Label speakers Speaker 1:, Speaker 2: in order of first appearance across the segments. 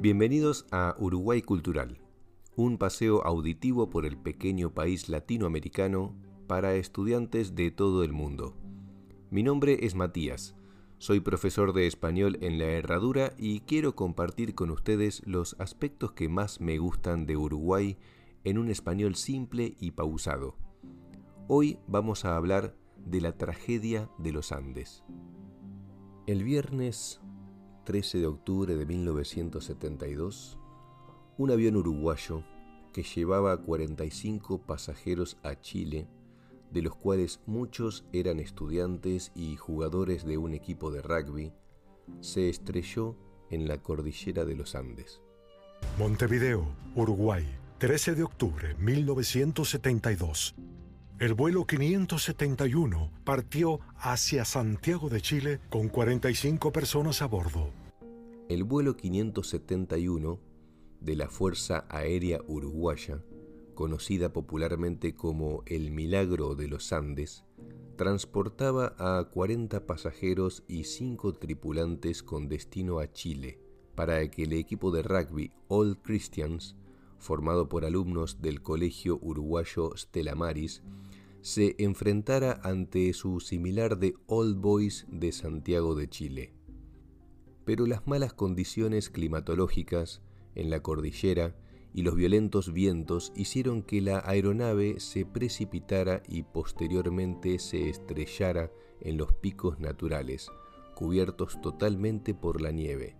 Speaker 1: Bienvenidos a Uruguay Cultural, un paseo auditivo por el pequeño país latinoamericano para estudiantes de todo el mundo. Mi nombre es Matías, soy profesor de español en la Herradura y quiero compartir con ustedes los aspectos que más me gustan de Uruguay en un español simple y pausado. Hoy vamos a hablar de la tragedia de los Andes. El viernes 13 de octubre de 1972, un avión uruguayo que llevaba 45 pasajeros a Chile, de los cuales muchos eran estudiantes y jugadores de un equipo de rugby, se estrelló en la cordillera de los Andes.
Speaker 2: Montevideo, Uruguay, 13 de octubre 1972. El vuelo 571 partió hacia Santiago de Chile con 45 personas a bordo.
Speaker 1: El vuelo 571 de la Fuerza Aérea Uruguaya, conocida popularmente como el Milagro de los Andes, transportaba a 40 pasajeros y 5 tripulantes con destino a Chile, para que el equipo de rugby All Christians, formado por alumnos del Colegio Uruguayo Stella Maris, se enfrentara ante su similar de Old Boys de Santiago de Chile. Pero las malas condiciones climatológicas en la cordillera y los violentos vientos hicieron que la aeronave se precipitara y posteriormente se estrellara en los picos naturales, cubiertos totalmente por la nieve.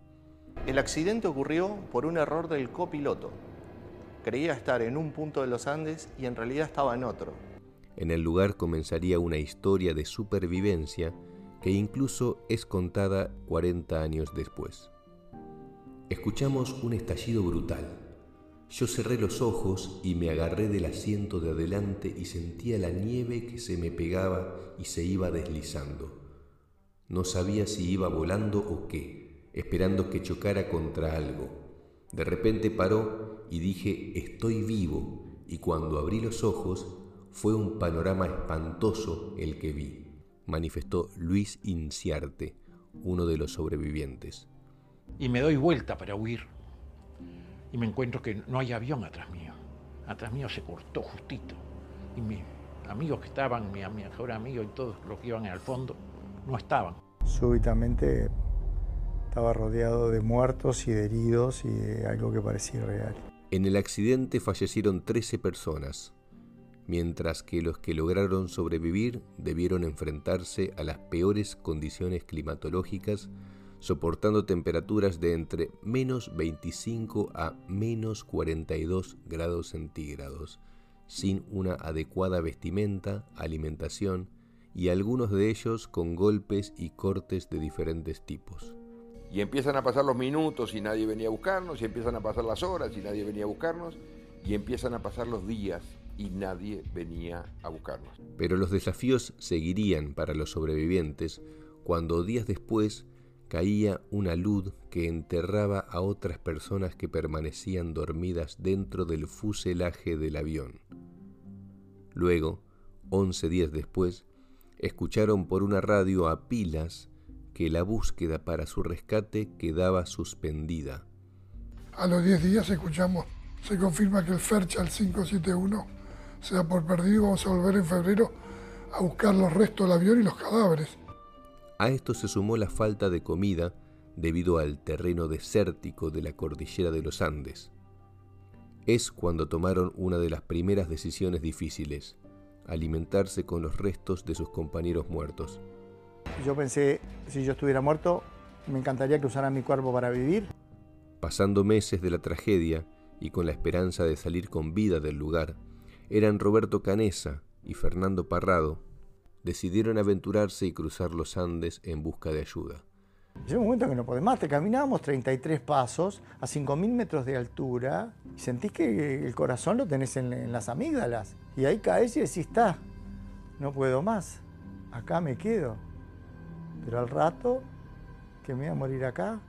Speaker 3: El accidente ocurrió por un error del copiloto. Creía estar en un punto de los Andes y en realidad estaba en otro.
Speaker 1: En el lugar comenzaría una historia de supervivencia que incluso es contada 40 años después. Escuchamos un estallido brutal. Yo cerré los ojos y me agarré del asiento de adelante y sentía la nieve que se me pegaba y se iba deslizando. No sabía si iba volando o qué, esperando que chocara contra algo. De repente paró y dije, estoy vivo, y cuando abrí los ojos fue un panorama espantoso el que vi, manifestó Luis Inciarte, uno de los sobrevivientes.
Speaker 4: Y me doy vuelta para huir. Y me encuentro que no hay avión atrás mío. Atrás mío se cortó justito. Y mis amigos que estaban, mi, mejor amigo y todos los que iban al fondo, no estaban.
Speaker 5: Súbitamente estaba rodeado de muertos y de heridos y de algo que parecía real.
Speaker 1: En el accidente fallecieron 13 personas, mientras que los que lograron sobrevivir debieron enfrentarse a las peores condiciones climatológicas, soportando temperaturas de entre menos 25 a menos 42 grados centígrados, sin una adecuada vestimenta, alimentación y algunos de ellos con golpes y cortes de diferentes tipos.
Speaker 6: Y empiezan a pasar los minutos y nadie venía a buscarnos, y empiezan a pasar las horas y nadie venía a buscarnos, y empiezan a pasar los días y nadie venía a buscarnos.
Speaker 1: Pero los desafíos seguirían para los sobrevivientes cuando días después caía una luz que enterraba a otras personas que permanecían dormidas dentro del fuselaje del avión. Luego, once días después, escucharon por una radio a pilas que la búsqueda para su rescate quedaba suspendida.
Speaker 7: A los diez días escuchamos, se confirma que el Ferchal 571 se da por perdido vamos a volver en febrero a buscar los restos del avión y los cadáveres.
Speaker 1: A esto se sumó la falta de comida debido al terreno desértico de la cordillera de los Andes. Es cuando tomaron una de las primeras decisiones difíciles, alimentarse con los restos de sus compañeros muertos.
Speaker 5: Yo pensé, si yo estuviera muerto, me encantaría que usaran mi cuerpo para vivir.
Speaker 1: Pasando meses de la tragedia y con la esperanza de salir con vida del lugar, eran Roberto Canesa y Fernando Parrado, decidieron aventurarse y cruzar los Andes en busca de ayuda.
Speaker 5: Llega un momento que no podés más, te caminábamos 33 pasos a 5.000 metros de altura y sentís que el corazón lo tenés en, las amígdalas. Y ahí caes y decís, está, no puedo más, acá me quedo. Pero al rato que me voy a morir acá,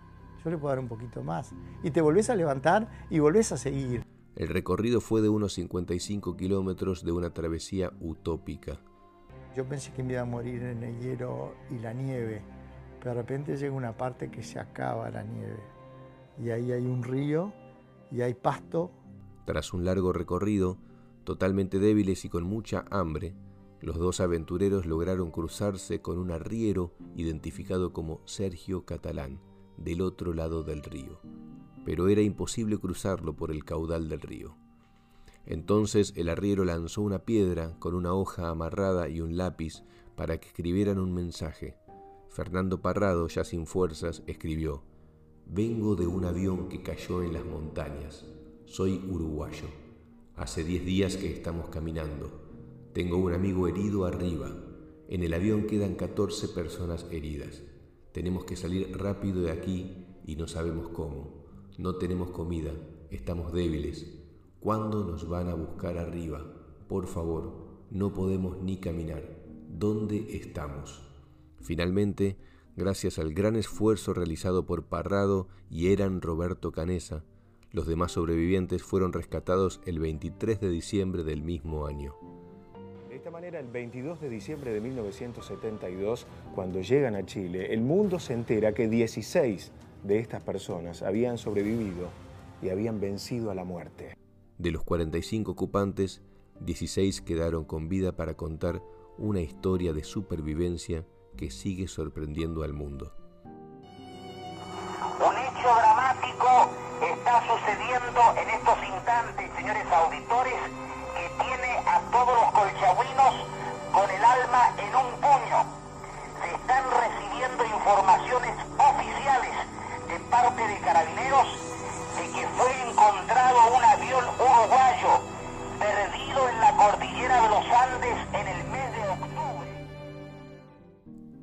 Speaker 5: yo le puedo dar un poquito más. Y te volvés a levantar y volvés a seguir.
Speaker 1: El recorrido fue de unos 55 kilómetros de una travesía utópica.
Speaker 5: Yo pensé que me iba a morir en el hielo y la nieve, pero de repente llega una parte que se acaba la nieve. y ahí hay un río y hay pasto.
Speaker 1: Tras un largo recorrido, totalmente débiles y con mucha hambre, los dos aventureros lograron cruzarse con un arriero identificado como Sergio Catalán, del otro lado del río, pero era imposible cruzarlo por el caudal del río. Entonces el arriero lanzó una piedra con una hoja amarrada y un lápiz para que escribieran un mensaje. Fernando Parrado, ya sin fuerzas, escribió, Vengo de un avión que cayó en las montañas. Soy uruguayo. Hace diez días que estamos caminando. Tengo un amigo herido arriba. En el avión quedan 14 personas heridas. Tenemos que salir rápido de aquí y no sabemos cómo. No tenemos comida, estamos débiles. ¿Cuándo nos van a buscar arriba? Por favor, no podemos ni caminar. ¿Dónde estamos? Finalmente, gracias al gran esfuerzo realizado por Parrado y Eran Roberto Canesa, los demás sobrevivientes fueron rescatados el 23 de diciembre del mismo año
Speaker 8: esta manera, el 22 de diciembre de 1972, cuando llegan a Chile, el mundo se entera que 16 de estas personas habían sobrevivido y habían vencido a la muerte.
Speaker 1: De los 45 ocupantes, 16 quedaron con vida para contar una historia de supervivencia que sigue sorprendiendo al mundo.
Speaker 9: Un hecho dramático está sucediendo en estos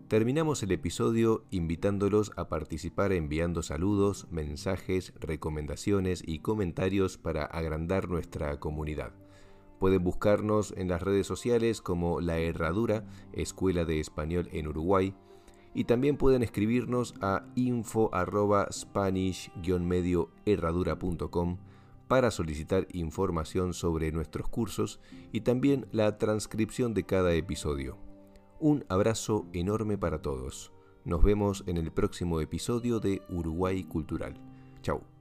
Speaker 1: Terminamos el episodio invitándolos a participar enviando saludos, mensajes, recomendaciones y comentarios para agrandar nuestra comunidad. Pueden buscarnos en las redes sociales como La Herradura, Escuela de Español en Uruguay, y también pueden escribirnos a info spanish-medio para solicitar información sobre nuestros cursos y también la transcripción de cada episodio. Un abrazo enorme para todos. Nos vemos en el próximo episodio de Uruguay Cultural. Chao.